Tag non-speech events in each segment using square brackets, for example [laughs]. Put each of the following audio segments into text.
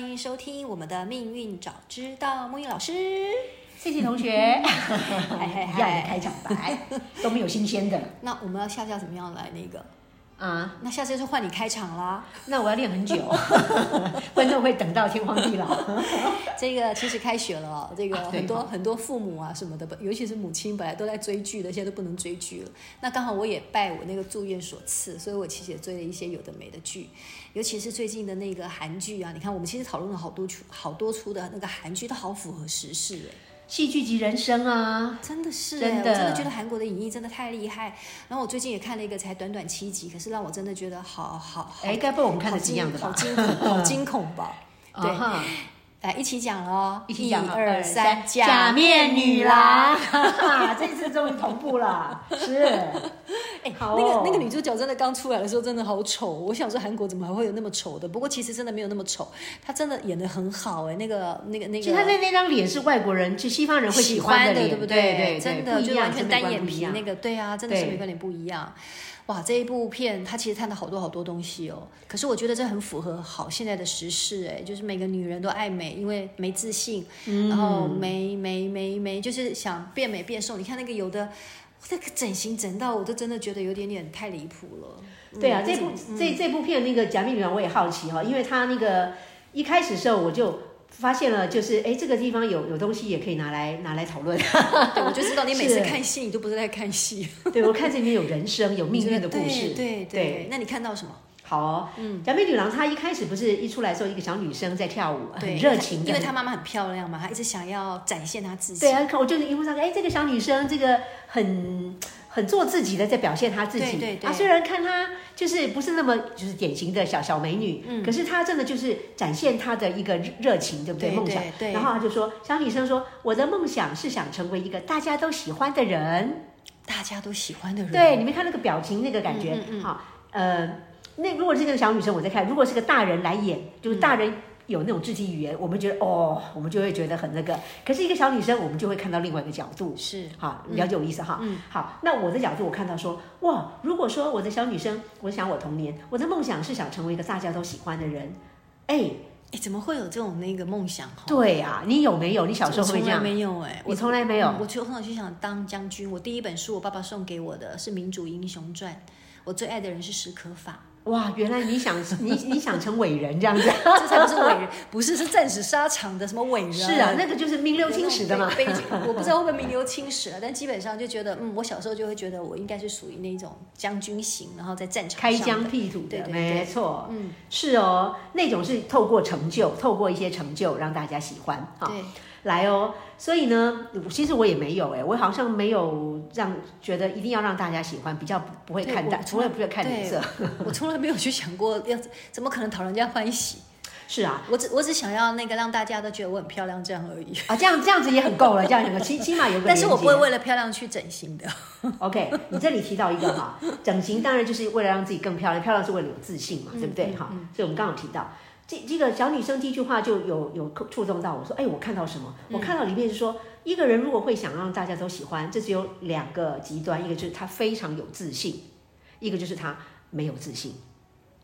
欢迎收听我们的命运早知道，木易老师，谢谢同学，[laughs] 嗨嗨嗨，一样的开场白都没有新鲜的。[laughs] 那我们要下次要怎么样来那个？啊，那下次就换你开场啦。那我要练很久，[laughs] 观众会等到天荒地老。[laughs] 这个其实开学了哦，这个很多、啊、很多父母啊什么的，尤其是母亲，本来都在追剧的，现在都不能追剧了。那刚好我也拜我那个住院所赐，所以我其实也追了一些有的没的剧，尤其是最近的那个韩剧啊。你看，我们其实讨论了好多出好多出的那个韩剧，都好符合时事哎。戏剧级人生啊，真的是，真的，我真的觉得韩国的演艺真的太厉害。然后我最近也看了一个，才短短七集，可是让我真的觉得好好。哎，该不会我们看的是一样的吧？好惊恐，好惊恐吧？[laughs] 对。Uh. 来一起讲哦，一起讲，一二三，假面女郎，哈哈，[laughs] 这次终于同步了，是，[laughs] 哎，好、哦，那个那个女主角真的刚出来的时候真的好丑，我想说韩国怎么还会有那么丑的？不过其实真的没有那么丑，她真的演的很好哎，那个那个那个，其实她那那张脸是外国人，就西方人会喜欢的，对不对？对对，真的就完全单眼皮那个，对啊，真的是每个脸不一样。哇，这一部片它其实探讨好多好多东西哦。可是我觉得这很符合好现在的时事哎，就是每个女人都爱美，因为没自信，嗯、然后没没没没，就是想变美变瘦。你看那个有的，这个整形整到我都真的觉得有点点太离谱了。对啊，嗯、这部、嗯、这这部片那个假面女郎我也好奇哈，因为她那个一开始的时候我就。发现了，就是哎，这个地方有有东西也可以拿来拿来讨论。[laughs] 对，我就知道你每次看戏，你都不是在看戏。[laughs] 对，我看这里面有人生，有命运的故事。对对对。那你看到什么？好哦，嗯，假面女郎她一开始不是一出来的时候，一个小女生在跳舞，很热情的，因为她妈妈很漂亮嘛，她一直想要展现她自己。对啊，看我就是荧幕上，哎，这个小女生，这个很。很做自己的，在表现她自己。对对对。啊，虽然看她就是不是那么就是典型的小小美女，嗯，可是她真的就是展现她的一个热情，对不对？梦想。对。然后她就说，小女生说，我的梦想是想成为一个大家都喜欢的人。大家都喜欢的人。对，你们看那个表情，那个感觉，好，呃，那如果是这个小女生，我在看；如果是个大人来演，就是大人。有那种肢体语言，我们觉得哦，我们就会觉得很那个。可是一个小女生，我们就会看到另外一个角度。是，好，了解我意思哈。嗯，好，那我的角度，我看到说，哇，如果说我的小女生，我想我童年，我的梦想是想成为一个大家都喜欢的人。哎哎，怎么会有这种那个梦想？对啊，你有没有？你小时候会这样？从来没有哎，我从来没有。我从小就想当将军。我第一本书，我爸爸送给我的是《民主英雄传》，我最爱的人是史可法。哇，原来你想你 [laughs] 你想成伟人这样子，这才不是伟人，不是是战死沙场的什么伟人。是啊，那个就是名留青史的嘛。我不知道会不会名留青史了，但基本上就觉得，嗯，我小时候就会觉得我应该是属于那种将军型，然后在战场开疆辟土的，对对对，没错，嗯，是哦，那种是透过成就，透过一些成就让大家喜欢，对。来哦，所以呢，其实我也没有哎，我好像没有让觉得一定要让大家喜欢，比较不不会看淡，从来不会看脸色。[laughs] 我从来没有去想过要怎么可能讨人家欢喜。是啊，我只我只想要那个让大家都觉得我很漂亮这样而已啊，这样这样子也很够了，这样有个起起码有个。但是我不会为了漂亮去整形的。OK，你这里提到一个哈，整形当然就是为了让自己更漂亮，漂亮是为了有自信嘛，对不对？哈、嗯，嗯、所以我们刚好提到。这这个小女生第一句话就有有触动到我说，哎，我看到什么？我看到里面是说，一个人如果会想让大家都喜欢，这只有两个极端，一个就是他非常有自信，一个就是他没有自信。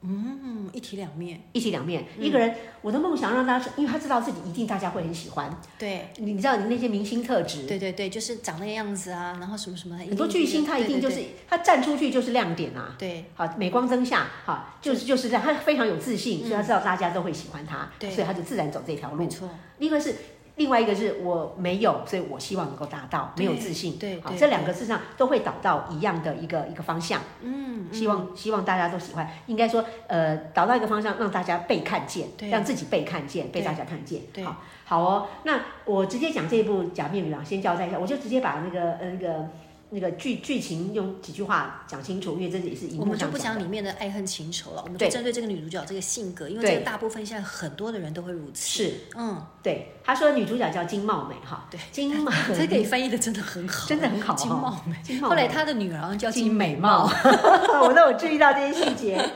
嗯，一体两面，一体两面。嗯、一个人，我的梦想让大家，因为他知道自己一定大家会很喜欢。对，你知道你那些明星特质。对对对，就是长那个样子啊，然后什么什么。很多巨星他一定就是他站出去就是亮点啊。对，好，镁光灯下，好，就是就是这样，他非常有自信，嗯、所以他知道大家都会喜欢他，对所以他就自然走这条路。没错，另外是。另外一个是我没有，所以我希望能够达到，没有自信。对，好，这两个事实上都会导到一样的一个一个方向。嗯，希望希望大家都喜欢，应该说，呃，导到一个方向，让大家被看见，让自己被看见，被大家看见。对，好，好哦。那我直接讲这一部《假面女郎》，先交代一下，我就直接把那个呃那个那个剧剧情用几句话讲清楚，因为这也是我们就不讲里面的爱恨情仇了，我们就针对这个女主角这个性格，因为这个大部分现在很多的人都会如此。是，嗯，对。他说女主角叫金茂美哈，对，金 [laughs] 茂，这个翻译的真的很好，[laughs] 真的很好。金茂美，后来他的女儿叫金美貌，[laughs] 我都有注意到这些细节，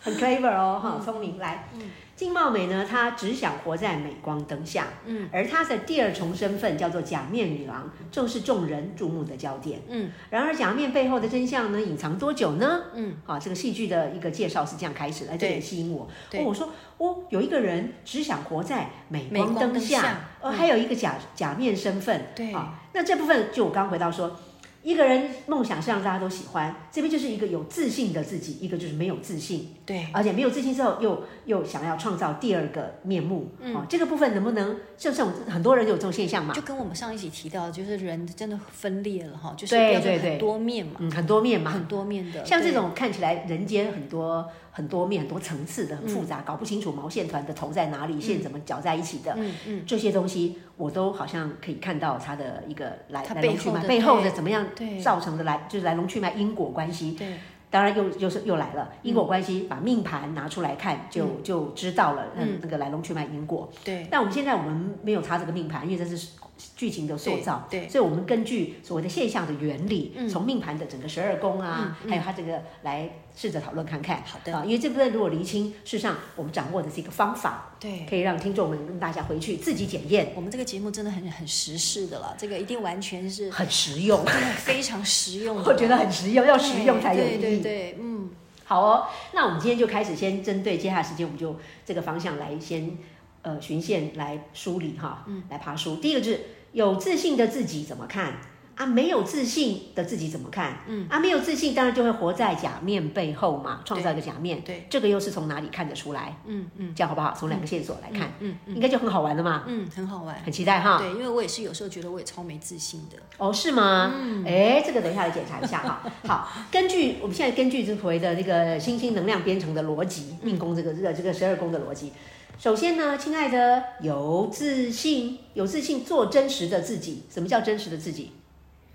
很 clever 哦，哈，聪明。来，金茂美呢，她只想活在镁光灯下，嗯，而她的第二重身份叫做假面女郎，正是众人注目的焦点，嗯。然而假面背后的真相呢，隐藏多久呢？嗯，好，这个戏剧的一个介绍是这样开始的，这也吸引我。哦，我说，哦，有一个人只想活在镁光灯下，呃，还有一个假假面身份，对，好，那这部分就我刚回到说。一个人梦想是让大家都喜欢，这边就是一个有自信的自己，一个就是没有自信，对，而且没有自信之后又又想要创造第二个面目，嗯，哦，这个部分能不能就像很多人有这种现象嘛？就跟我们上一集提到，就是人真的分裂了哈，就是对对对，很多面嘛，嗯，很多面嘛，很多面的，像这种看起来人间很多。很多面、很多层次的，很复杂，嗯、搞不清楚毛线团的头在哪里，线怎么搅在一起的，嗯嗯，这些东西我都好像可以看到它的一个来来龙去脉，背后的怎么样造成的来，就是来龙去脉因果关系。对，当然又又是又来了因果关系，把命盘拿出来看，就就知道了，嗯，那个来龙去脉因果。对，但我们现在我们没有查这个命盘，因为这是。剧情的塑造，对，对，所以我们根据所谓的现象的原理，嗯、从命盘的整个十二宫啊，还有它这个来试着讨论看看。好的啊，因为这部分如果厘清，事实上我们掌握的是一个方法，对，可以让听众们跟大家回去自己检验。我们这个节目真的很很时事的了，这个一定完全是很实用，真的，非常实用。我觉得很实用，要实用才有意义。对对对，嗯，好哦，那我们今天就开始先针对接下来时间，我们就这个方向来先呃循线来梳理哈，嗯，来爬梳。第一个就是。有自信的自己怎么看啊？没有自信的自己怎么看？嗯啊，没有自信当然就会活在假面背后嘛，创造一个假面。对，这个又是从哪里看得出来？嗯嗯，这样好不好？从两个线索来看，嗯，应该就很好玩了嘛。嗯，很好玩，很期待哈。对，因为我也是有时候觉得我也超没自信的。哦，是吗？嗯，哎，这个等一下来检查一下哈。[laughs] 好，根据我们现在根据这回的那个星星能量编程的逻辑，命宫这个这个这个十二宫的逻辑。首先呢，亲爱的，有自信，有自信做真实的自己。什么叫真实的自己？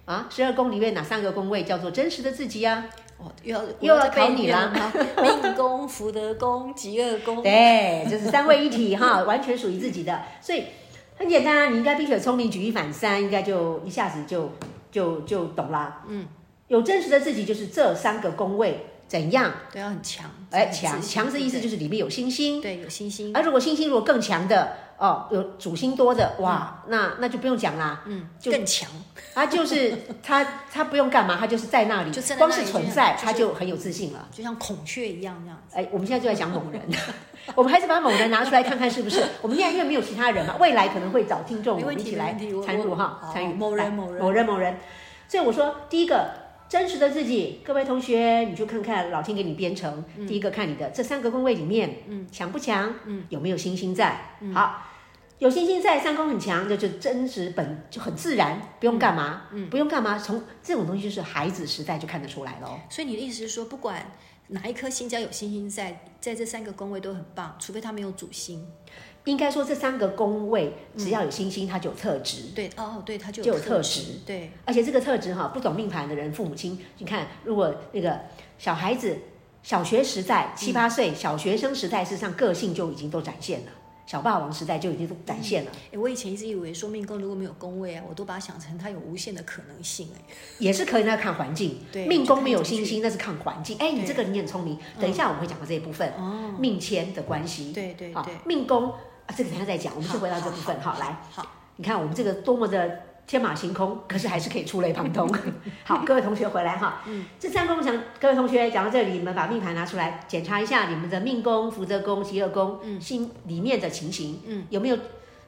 啊，十二宫里面哪三个宫位叫做真实的自己呀？哦，又要又要考你啦。[laughs] 命宫、福德宫、极恶宫。对，就是三位一体哈，完全属于自己的。所以很简单啊，你应该冰雪聪明，举一反三，应该就一下子就就就懂啦。嗯，有真实的自己就是这三个宫位。怎样？都，要很强。哎，强强的意思就是里面有星星。对，有星星。而如果星星如果更强的哦，有主星多的，哇，那那就不用讲啦。嗯，就更强。[laughs] 他就是他，他不用干嘛，他就是在那里，光是存在，他就很有自信了，就像孔雀一样这样子。哎，我们现在就在讲某人，[laughs] 我们还是把某人拿出来看看是不是？[laughs] 我们现在因为没有其他人嘛，未来可能会找听众我们一起来参与哈，参与某人某人某人某人。所以我说第一个。真实的自己，各位同学，你就看看老天给你编程。嗯、第一个看你的这三个宫位里面，嗯，强不强？嗯，有没有星星在？嗯、好，有星星在，三宫很强，就就真实本就很自然，不用干嘛，嗯，不用干嘛，从这种东西就是孩子时代就看得出来了。所以你的意思是说，不管哪一颗星只要有星星在，在这三个宫位都很棒，除非他没有主星。应该说这三个宫位只要有星星，它就有特质。对，哦，对，它就有特质。对，而且这个特质哈，不懂命盘的人，父母亲，你看，如果那个小孩子小学时代七八岁，小学生时代，事实上个性就已经都展现了。小霸王时代就已经都展现了。哎，我以前一直以为说命宫如果没有宫位啊，我都把它想成它有无限的可能性。哎，也是可以，那看环境。对，命宫没有星星，那是看环境。哎，你这个你很聪明。等一下我们会讲到这一部分。哦，命迁的关系。对对对，命宫。啊，这个等下再讲，我们先回到这部分。好，来，好，你看我们这个多么的天马行空，可是还是可以触类旁通。[laughs] 好，各位同学回来哈。嗯，这三宫讲，各位同学讲到这里，你们把命盘拿出来检查一下你们的命宫、福德宫、疾厄宫，嗯，心里面的情形，嗯，有没有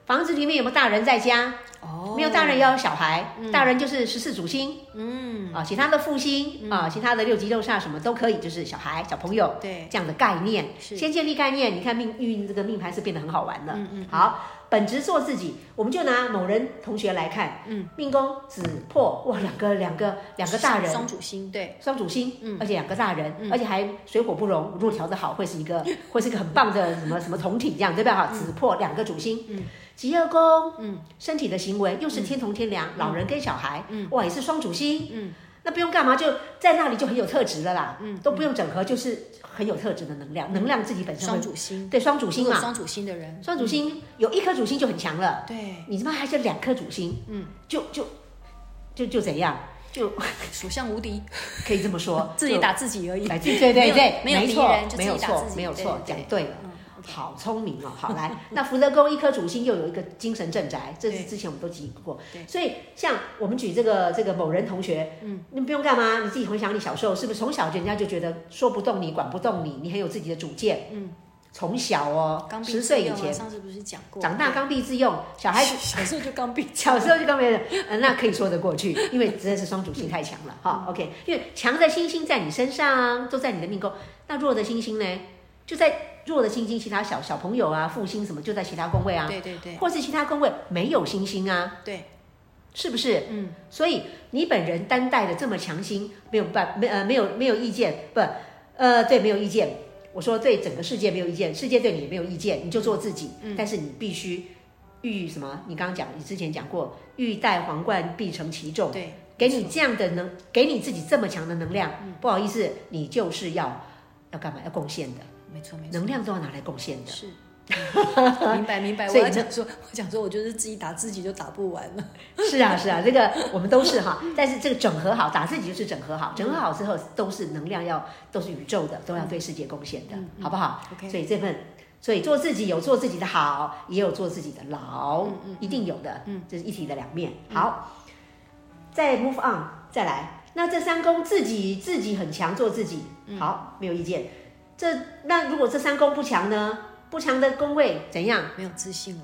房子里面有没有大人在家？哦，没有大人要有小孩，大人就是十四主星，嗯，啊，其他的父星啊，其他的六吉六煞什么都可以，就是小孩、小朋友，对，这样的概念，先建立概念。你看命运这个命盘是变得很好玩的，嗯嗯，好，本职做自己，我们就拿某人同学来看，嗯，命宫紫破，哇，两个两个两个大人，双主星，对，双主星，嗯，而且两个大人，而且还水火不容，如果调得好，会是一个会是一个很棒的什么什么同体这样，对不对？哈，紫破两个主星，嗯。疾厄宫，嗯，身体的行为又是天同天梁，老人跟小孩，嗯，哇，也是双主星，嗯，那不用干嘛，就在那里就很有特质了啦。嗯，都不用整合，就是很有特质的能量，能量自己本身双主星，对，双主星嘛，双主星的人，双主星有一颗主星就很强了。对，你他妈还是两颗主星，嗯，就就就就怎样？就所向无敌，可以这么说，[laughs] 自己打自己而已。对对对对，没有敌人，就自己打自己，没有错，讲对了。好聪明哦！好来，[laughs] 那福德宫一颗主星又有一个精神镇宅，这是之前我们都提过。对，所以像我们举这个这个某人同学，嗯，你不用干嘛，你自己回想你小时候是不是从小人家就觉得说不动你，管不动你，你很有自己的主见，嗯，从小哦，十岁以前，上次不是讲过，长大刚愎自用，小孩子小时候就刚愎，小时候就刚愎，嗯，那可以说得过去，因为真的是双主星太强了哈。OK，因为强的星星在你身上，都在你的命宫，那弱的星星呢，就在。弱的星星，其他小小朋友啊，复星什么就在其他宫位啊，对对对，或是其他宫位没有星星啊，对，是不是？嗯，所以你本人单带的这么强星，没有办没呃没有没有意见，不呃对没有意见，我说对整个世界没有意见，世界对你也没有意见，你就做自己，嗯，但是你必须欲什么？你刚刚讲，你之前讲过，欲戴皇冠必承其重，对，给你这样的能，给你自己这么强的能量，嗯，不好意思，你就是要要干嘛？要贡献的。没错，没错，能量都要拿来贡献的。是，明 [laughs] 白明白。我要讲说，我讲说，我就是自己打自己就打不完了。[laughs] 是啊是啊，这个我们都是哈，但是这个整合好，打自己就是整合好，整合好之后都是能量要，都是宇宙的，都要对世界贡献的，好不好？OK。所以这份，所以做自己有做自己的好，也有做自己的劳，一定有的，嗯，这是一体的两面。好，再 move on，再来，那这三宫自己自己很强，做自己好，没有意见。这那如果这三宫不强呢？不强的宫位怎样？没有自信了，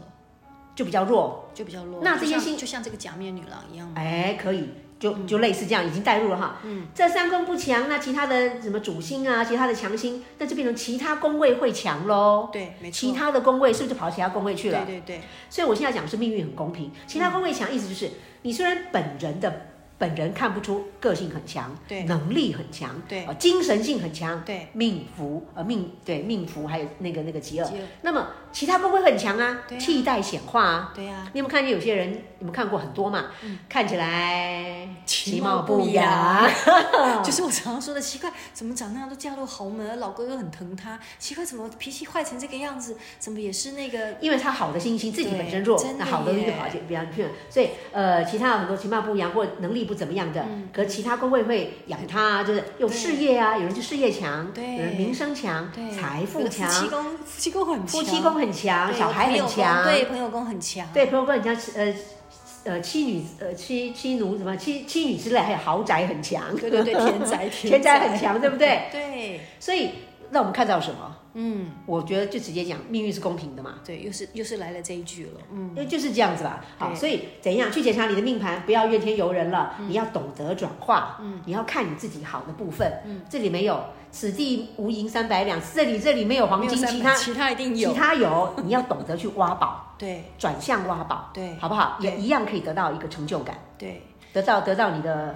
就比较弱，就比较弱。那这些星就像这个假面女郎一样吗？哎，可以，就就类似这样，已经带入了哈。嗯，这三宫不强，那其他的什么主星啊，其他的强星，那就变成其他宫位会强喽。对，没错。其他的宫位是不是就跑到其他宫位去了？对对对。所以我现在讲的是命运很公平，其他宫位强，意思就是你虽然本人的。本人看不出个性很强，对，能力很强，对，啊精神性很强，对，命福呃命对命福还有那个那个极恶，那么其他部位很强啊，替代显化啊，对呀，你有没有看见有些人？你们看过很多嘛？看起来其貌不扬，[laughs] 就是我常常说的奇怪，怎么长那样都嫁入豪门，老公又很疼她，奇怪怎么脾气坏成这个样子？怎么也是那个？因为他好的星星自己本身弱，那好的就跑去比较去，所以呃，其他有很多其貌不扬或能力不。怎么样的？可其他工位会养他，就是有事业啊，有人就事业强，对，有人名声强，对，财富强。夫妻宫，夫妻宫很强，夫妻宫很强，小孩很强，对，朋友宫很强，对，朋友宫很强。呃呃，妻女呃妻妻奴什么妻妻女之类，还有豪宅很强，对对对，田宅 [laughs] 田宅很强，对不对？对，所以让我们看到什么？嗯，我觉得就直接讲命运是公平的嘛。对，又是又是来了这一句了。嗯，就是这样子吧。好，所以怎样去检查你的命盘？不要怨天尤人了，你要懂得转化。嗯，你要看你自己好的部分。嗯，这里没有，此地无银三百两，这里这里没有黄金，其他其他一定有，其他有，[laughs] 你要懂得去挖宝。对，转向挖宝。对，好不好？也一样可以得到一个成就感。对，得到得到你的。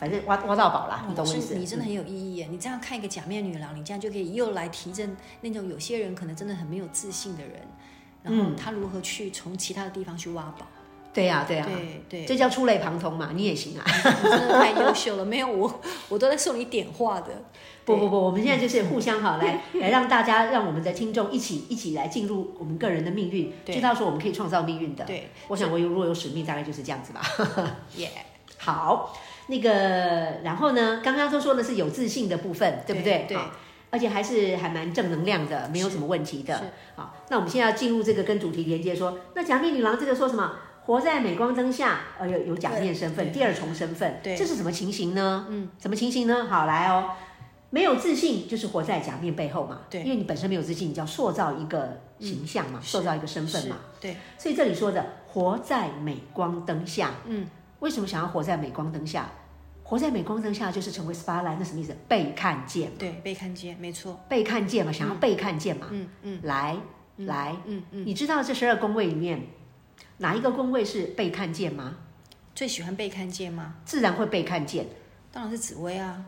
反正挖挖到宝啦，你懂我意思？你真的很有意义耶！你这样看一个假面女郎，你这样就可以又来提振那种有些人可能真的很没有自信的人，然后他如何去从其他的地方去挖宝？对呀，对呀，对对，这叫触类旁通嘛！你也行啊，你真的 [laughs] 太优秀了！没有我，我都在送你点化的。不不不，我们现在就是互相好来来让大家，让我们的听众一起一起来进入我们个人的命运，知道说我们可以创造命运的。对，我想我有如果有使命，大概就是这样子吧。[laughs] 耶，好。那个，然后呢？刚刚都说的是有自信的部分，对不对？对，而且还是还蛮正能量的，没有什么问题的。好，那我们现在要进入这个跟主题连接，说那假面女郎这个说什么？活在镁光灯下，呃，有有假面身份，第二重身份，对，这是什么情形呢？嗯，什么情形呢？好，来哦，没有自信就是活在假面背后嘛，对，因为你本身没有自信，你就要塑造一个形象嘛，塑造一个身份嘛，对，所以这里说的活在镁光灯下，嗯，为什么想要活在镁光灯下？活在镁光灯下就是成为 spotlight，那什么意思？被看见。对，被看见，没错。被看见嘛，想要被看见嘛。嗯嗯。来来，嗯嗯。你知道这十二宫位里面哪一个宫位是被看见吗？最喜欢被看见吗？自然会被看见。当然是紫薇啊。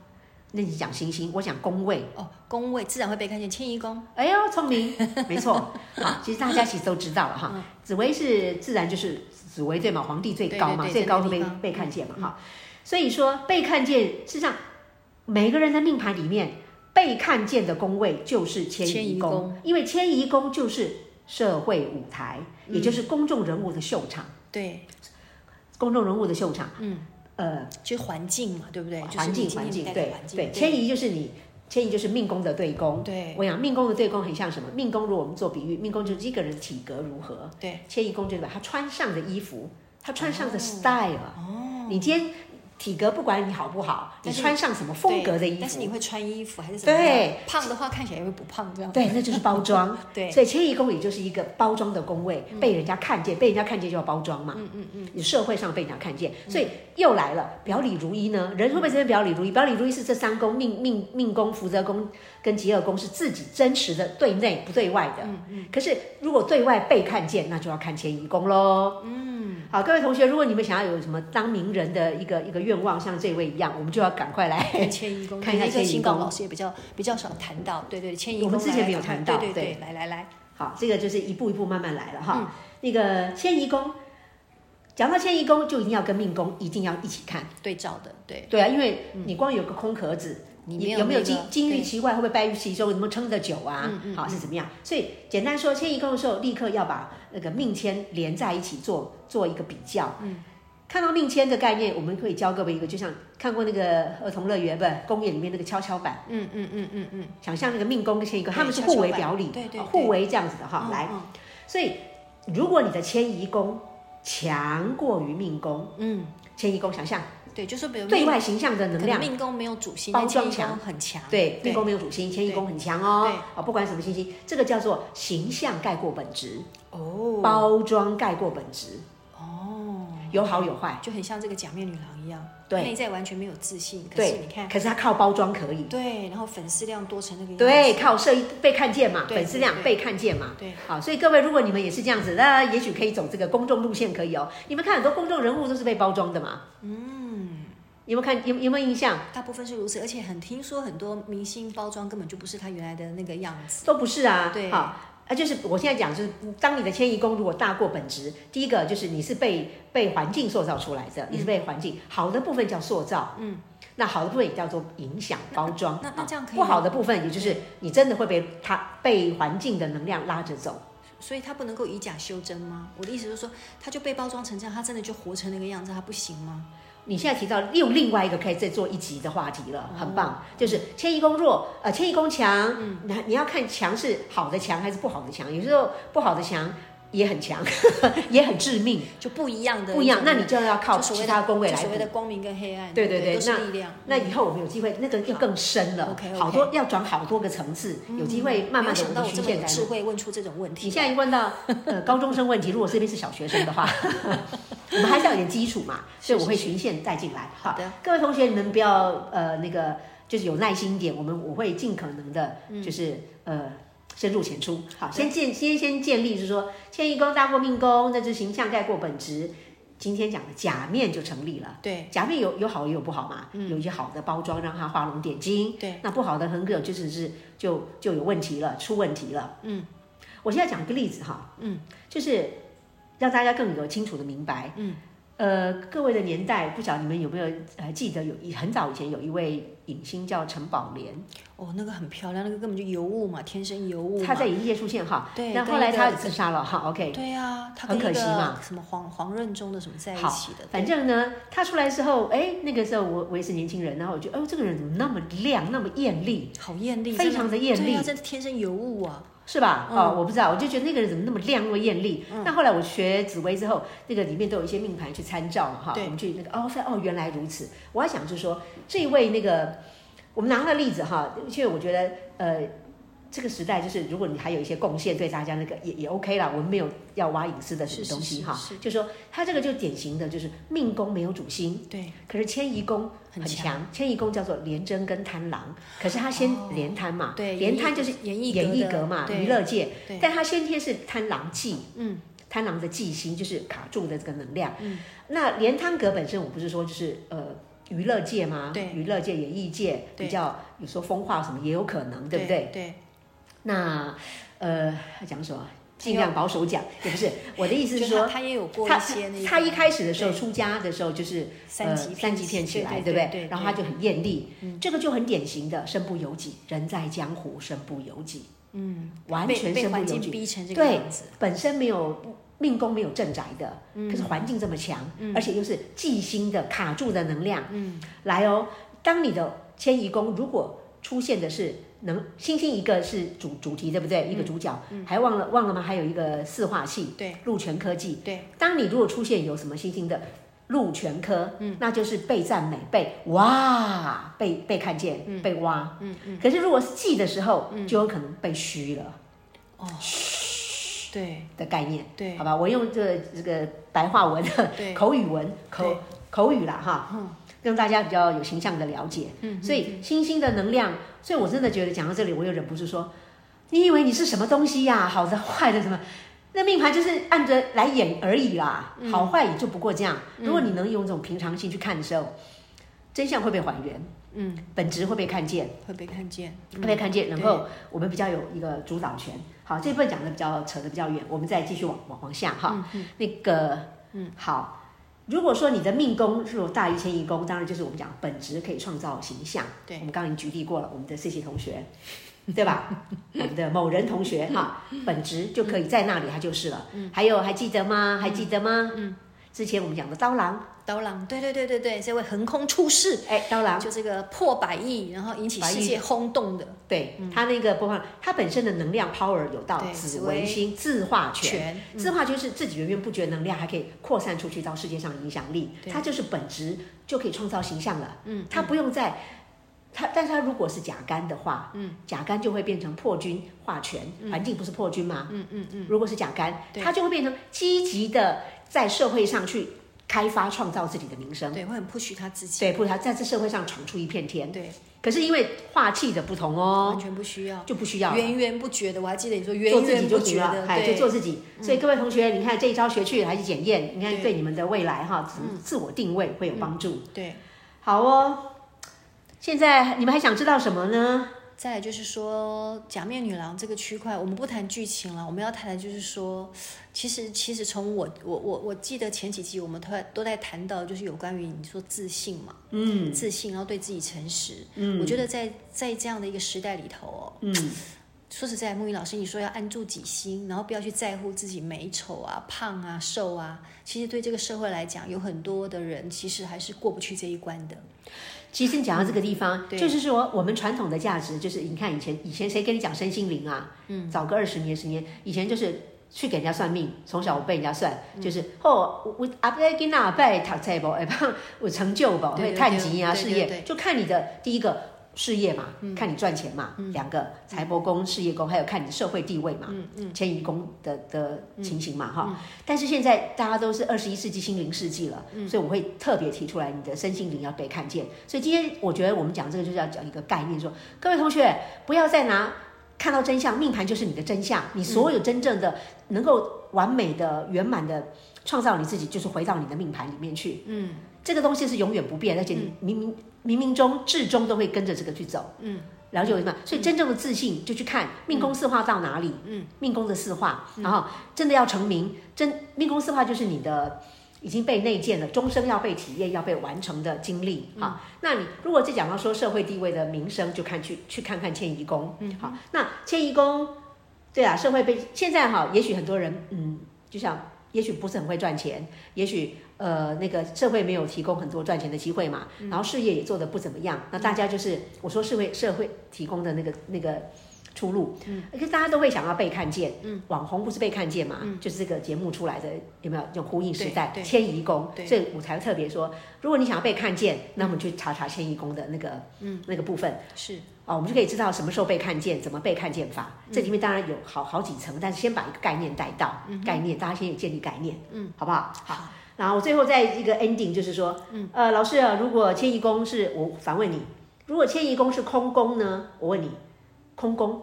那你讲星星，我讲宫位。哦，宫位自然会被看见，迁移宫。哎呦，聪明，没错。好，其实大家其实都知道了哈。紫薇是自然就是紫薇对嘛，皇帝最高嘛，最高会被被看见嘛哈。所以说被看见，事实上每个人的命盘里面被看见的宫位就是迁移宫，宫因为迁移宫就是社会舞台，嗯、也就是公众人物的秀场。对，公众人物的秀场。嗯，呃，就环境嘛，对不对？环境，环境，对对。迁移就是你，迁移就是命宫的对宫。对，我讲命宫的对宫很像什么？命宫如果我们做比喻，命宫就是一个人体格如何。对，迁移宫就是把他穿上的衣服，他穿上的 style。哦，你今天。体格不管你好不好，你穿上什么风格的衣服，但是你会穿衣服还是什么？对，胖的话看起来也会不胖这样。对，那就是包装。[laughs] 对，所以迁移宫也就是一个包装的宫位，被人家看见，被人家看见就要包装嘛。嗯嗯嗯。你社会上被人家看见，所以又来了表里如一呢？人会不会真的表里如一？表里如一是这三宫命命命宫、福德宫跟疾厄宫是自己真实的对内不对外的。嗯嗯。可是如果对外被看见，那就要看迁移宫喽。嗯。好，各位同学，如果你们想要有什么当名人的一个一个愿望，像这位一样，我们就要赶快来 [laughs] 迁移宫，看一下迁移宫。老师也比较比较少谈到，对对，迁移宫。我们之前没有谈到，对对对，来来来，好，这个就是一步一步慢慢来了哈。那个迁移宫，讲到迁移宫，就一定要跟命宫一定要一起看对照的，对对啊，因为你光有个空壳子。你有没有金金玉其外，会不会败玉其中？能不能撑得久啊？好是怎么样？所以简单说，迁移宫的时候，立刻要把那个命迁连在一起做做一个比较。嗯，看到命迁的概念，我们可以教各位一个，就像看过那个儿童乐园不？公园里面那个跷跷板。嗯嗯嗯嗯嗯，想象那个命宫跟迁移宫，他们是互为表里，对对，互为这样子的哈。来，所以如果你的迁移宫强过于命宫，嗯，迁移宫想象。对，就是比如对外形象的能量，命宫没有主心，包装强很强。对，命宫没有主星，迁移宫很强哦。对，啊，不管什么星星，这个叫做形象盖过本质哦，包装盖过本质哦，有好有坏，就很像这个假面女郎一样，对，内在完全没有自信。可是你看，可是她靠包装可以。对，然后粉丝量多成那个样子。对，靠设一被看见嘛，粉丝量被看见嘛。对，好，所以各位，如果你们也是这样子，那也许可以走这个公众路线，可以哦。你们看很多公众人物都是被包装的嘛。嗯。有没有看有有没有印象？大部分是如此，而且很听说很多明星包装根本就不是他原来的那个样子，都不是啊。对，好，啊，就是我现在讲，就是当你的迁移宫如果大过本质，第一个就是你是被被环境塑造出来的，你是被环境好的部分叫塑造，嗯，那好的部分也叫做影响包装。那那这样可以？不好的部分，也就是你真的会被它被环境的能量拉着走，所以他不能够以假修真吗？我的意思就是说，他就被包装成这样，他真的就活成那个样子，他不行吗？你现在提到又另外一个可以再做一集的话题了，很棒，就是迁移宫弱，呃，迁移宫强，嗯，你你要看强是好的强还是不好的强，有时候不好的强也很强，[laughs] 也很致命，就不一样的，不一样，那你就要靠其他宫位来。所谓的光明跟黑暗，对对对，那那以后我们有机会，那个又更深了，好多要转好多个层次，有机会慢慢的我们循线智慧问出这种问题。你现在问到 [laughs] 呃高中生问题，如果这边是小学生的话。[laughs] 我们还是要有点基础嘛，所以我会循线再进来。好的，各位同学，你们不要呃那个，就是有耐心一点。我们我会尽可能的，就是呃深入浅出。好，先建先先建立，就是说迁移宫大过命宫，那就形象盖过本质。今天讲的假面就成立了。对，假面有有好也有不好嘛。嗯，有一些好的包装，让它画龙点睛。对，那不好的很可能就是是就就有问题了，出问题了。嗯，我现在讲一个例子哈。嗯，就是。让大家更有清楚的明白，嗯，呃，各位的年代，不晓得你们有没有呃记得有一很早以前有一位影星叫陈宝莲，哦，那个很漂亮，那个根本就尤物嘛，天生尤物。她在演艺界出现哈，对，那后来她自杀了哈，OK，对呀，很可惜嘛，什么黄黄任中的什么在一起的，反正呢，她出来之后，哎，那个时候我我也是年轻人，然后我就，哦，这个人怎么那么亮，那么艳丽，好艳丽，非常的艳丽，真的天生尤物啊。是吧？嗯、哦，我不知道，我就觉得那个人怎么那么亮，那么艳丽。那、嗯、后来我学紫薇之后，那个里面都有一些命盘去参照嘛，哈对。我们去那个哦，哦，原来如此。我还想就是说，这位那个，我们拿他的例子哈，因为我觉得呃。这个时代就是，如果你还有一些贡献，对大家那个也也 OK 啦。我们没有要挖隐私的什么东西哈，就说他这个就典型的就是命宫没有主星，对，可是迁移宫很强，迁移宫叫做廉贞跟贪狼，可是他先廉贪嘛，对，廉贪就是演艺格嘛，娱乐界，但他先天是贪狼忌，嗯，贪狼的忌星就是卡住的这个能量，嗯，那廉贪格本身我不是说就是呃娱乐界吗？对，娱乐界、演艺界比较有时候风化什么也有可能，对不对？对。那，呃，讲什么？尽量保守讲，也不是。我的意思是说，他也有过一些那他一开始的时候出家的时候就是三级三级片起来，对不对？然后他就很艳丽，这个就很典型的身不由己，人在江湖身不由己，嗯，完全身不由己，逼成这个样子，本身没有命宫没有正宅的，可是环境这么强，而且又是忌星的卡住的能量，嗯，来哦，当你的迁移宫如果出现的是。能星星一个是主主题对不对？一个主角，嗯嗯、还忘了忘了吗？还有一个四化系，对，鹿泉科技。对，当你如果出现有什么星星的鹿泉科，嗯，那就是被赞美、被哇、被被看见、嗯、被挖。嗯嗯。可是如果是记的时候，嗯、就有可能被虚了。哦，虚，对的概念，对，好吧，我用这个、这个白话文的对 [laughs] 口语文口口语啦哈。嗯让大家比较有形象的了解，嗯，所以星星的能量，所以我真的觉得讲到这里，我又忍不住说，你以为你是什么东西呀？好的坏的什么？那命盘就是按着来演而已啦，好坏也就不过这样。如果你能用这种平常心去看的时候，真相会被还原，嗯，本质会被看见，会被看见，会被看见，然后我们比较有一个主导权。好，这部分讲的比较扯的比较远，我们再继续往往往下哈，那个，嗯，好。如果说你的命宫是有大于迁移宫，当然就是我们讲本职可以创造形象。对，我们刚刚已经举例过了，我们的 C C 同学，对吧？[laughs] 我们的某人同学哈，本职就可以在那里，他就是了。嗯，还有还记得吗？还记得吗？嗯。之前我们讲的刀郎，刀郎，对对对对对，这位横空出世，哎，刀郎，就这个破百亿，然后引起世界轰动的，对他那个播放，他本身的能量 power 有到紫微星自化权，自化就是自己源源不绝能量，还可以扩散出去到世界上影响力，他就是本质就可以创造形象了，嗯，他不用再，他，但是他如果是甲肝的话，嗯，甲肝就会变成破军化权，环境不是破军吗？嗯嗯嗯，如果是甲肝，他就会变成积极的。在社会上去开发创造自己的名声，对，会很 push 他自己，对，push 他在这社会上闯出一片天，对。可是因为化气的不同哦，完全不需要，就不需要，源源不绝的。我还记得你说源源不绝的，哎，就做自己。所以各位同学，你看这一招学去还是检验，你看对你们的未来哈，自自我定位会有帮助。对，好哦。现在你们还想知道什么呢？再来就是说，假面女郎这个区块，我们不谈剧情了，我们要谈的就是说，其实其实从我我我我记得前几集我们都在都在谈到，就是有关于你说自信嘛，嗯，自信，然后对自己诚实，嗯，我觉得在在这样的一个时代里头哦，嗯，说实在，木鱼老师你说要安住己心，然后不要去在乎自己美丑啊、胖啊、瘦啊，其实对这个社会来讲，有很多的人其实还是过不去这一关的。其实你讲到这个地方，嗯、就是说我们传统的价值，就是你看以前以前谁跟你讲身心灵啊？嗯，早个二十年十年，以前就是去给人家算命，从小我被人家算，嗯、就是哦，我阿伯给那阿伯读册不？哎，帮我成就不？会探吉啊，事业就看你的第一个。事业嘛，看你赚钱嘛，两个财帛宫、事业宫，还有看你的社会地位嘛，迁移宫的的情形嘛，哈。但是现在大家都是二十一世纪心灵世纪了，所以我会特别提出来，你的身心灵要被看见。所以今天我觉得我们讲这个就是要讲一个概念，说各位同学不要再拿看到真相，命盘就是你的真相，你所有真正的能够完美的圆满的创造你自己，就是回到你的命盘里面去。嗯，这个东西是永远不变，而且你明明。冥冥中至终都会跟着这个去走，嗯，了解为什么？所以真正的自信就去看命宫四化到哪里，嗯，命宫的四化，然后真的要成名，真命宫四化就是你的已经被内建了，终生要被体验、要被完成的经历，好，那你如果再讲到说社会地位的名声，就看去去看看迁移宫，嗯，好，那迁移宫，对啊，社会被现在哈，也许很多人，嗯，就像也许不是很会赚钱，也许。呃，那个社会没有提供很多赚钱的机会嘛，然后事业也做得不怎么样，那大家就是我说社会社会提供的那个那个出路，嗯，可是大家都会想要被看见，嗯，网红不是被看见嘛，嗯，就是这个节目出来的有没有？用呼应时代迁移宫，所以我才特别说，如果你想要被看见，那我们去查查迁移宫的那个嗯。那个部分。是。哦，我们就可以知道什么时候被看见，怎么被看见法，这里面当然有好好几层，但是先把一个概念带到，概念大家先有建立概念，嗯，好不好？好。然后我最后再一个 ending 就是说，嗯，呃，老师啊，如果迁移宫是我反问你，如果迁移宫是空宫呢？我问你，空宫，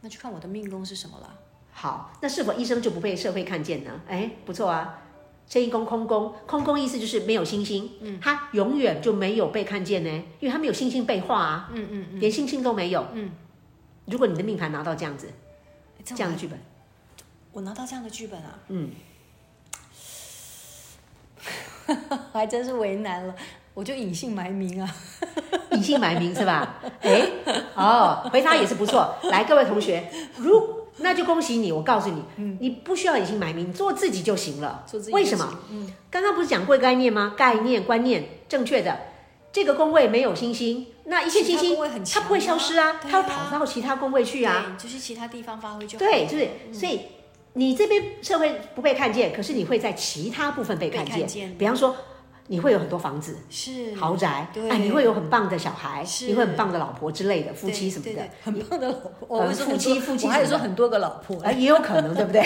那就看我的命宫是什么了。好，那是否一生就不被社会看见呢？哎，不错啊，迁移宫空宫，空宫意思就是没有星星，嗯，它永远就没有被看见呢，因为它没有星星被画啊，嗯嗯嗯，连星星都没有，嗯，如果你的命盘拿到这样子，这样的剧本。我拿到这样的剧本啊，嗯，[laughs] 还真是为难了，我就隐姓埋名啊，[laughs] 隐姓埋名是吧？哎，哦，回答也是不错。来，各位同学，如那就恭喜你，我告诉你，嗯，你不需要隐姓埋名，做自己就行了。做自己，为什么？嗯，刚刚不是讲过概念吗？概念、观念正确的，这个工位没有星星，那一切星星它不会消失啊，它会跑到其他工位去啊，就是其他地方发挥就好。对，就是所以你这边社会不被看见，可是你会在其他部分被看见，比方说。你会有很多房子，是。豪宅，哎，你会有很棒的小孩，你会很棒的老婆之类的，夫妻什么的，很棒的老婆，呃，夫妻夫妻，我还有说很多个老婆，也有可能，对不对？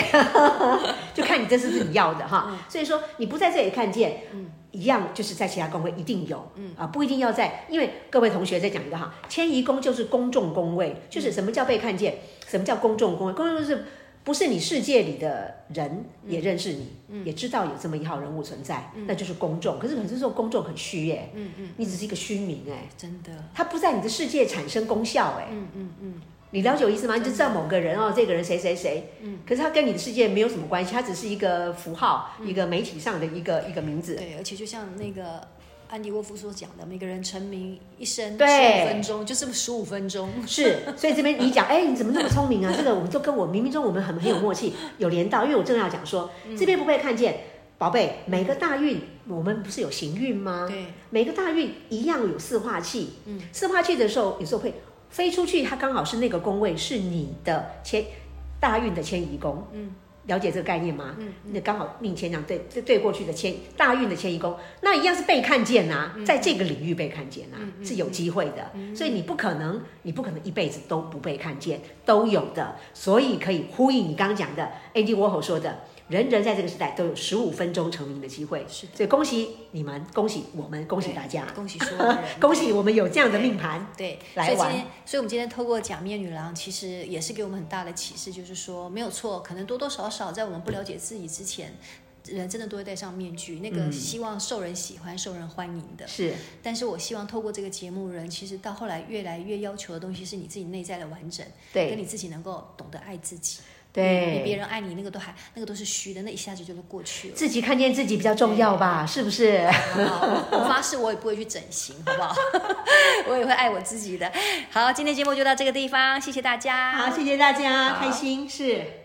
[laughs] 就看你这是不是你要的哈。所以说你不在这里看见，一样就是在其他宫位一定有，啊，不一定要在，因为各位同学再讲一个哈，迁移宫就是公众宫位，就是什么叫被看见，什么叫公众宫位，公众就是。不是你世界里的人也认识你，嗯、也知道有这么一号人物存在，嗯、那就是公众。可是很多时候公众很虚耶，嗯嗯，你只是一个虚名哎，真的，他不在你的世界产生功效哎，嗯嗯嗯，你了解我意思吗？你就知道某个人哦，这个人谁谁谁，嗯，可是他跟你的世界没有什么关系，他只是一个符号，一个媒体上的一个一个名字。对，而且就像那个。安迪沃夫所讲的，每个人成名一生十五分钟，就是十五分钟。是，所以这边你讲，哎，你怎么那么聪明啊？[laughs] 这个我们就跟我冥冥中我们很很有默契，有连到。因为我正要讲说，这边不被看见，宝贝，每个大运我们不是有行运吗？对，每个大运一样有四化气。嗯，四化气的时候，有时候会飞出去，它刚好是那个宫位，是你的迁大运的迁移宫。嗯。了解这个概念吗？嗯，那刚好命迁这对，对过去的迁大运的迁移宫，那一样是被看见呐、啊，在这个领域被看见呐、啊，嗯、是有机会的。嗯、所以你不可能，你不可能一辈子都不被看见，都有的。所以可以呼应你刚刚讲的 Andy Warhol 说的。人人在这个时代都有十五分钟成名的机会，是，所以恭喜你们，恭喜我们，恭喜大家，恭喜所有人，[laughs] 恭喜我们有这样的命盘，对，来玩。所以，所以我们今天透过假面女郎，其实也是给我们很大的启示，就是说没有错，可能多多少少在我们不了解自己之前，人真的都会戴上面具，那个希望受人喜欢、受人欢迎的。是，但是我希望透过这个节目，人其实到后来越来越要求的东西是你自己内在的完整，对，跟你自己能够懂得爱自己。对，比别人爱你那个都还那个都是虚的，那一下子就能过去了。自己看见自己比较重要吧，是不是？我发誓我也不会去整形，好不好？[laughs] 我也会爱我自己的。好，今天节目就到这个地方，谢谢大家。好，谢谢大家，开心是。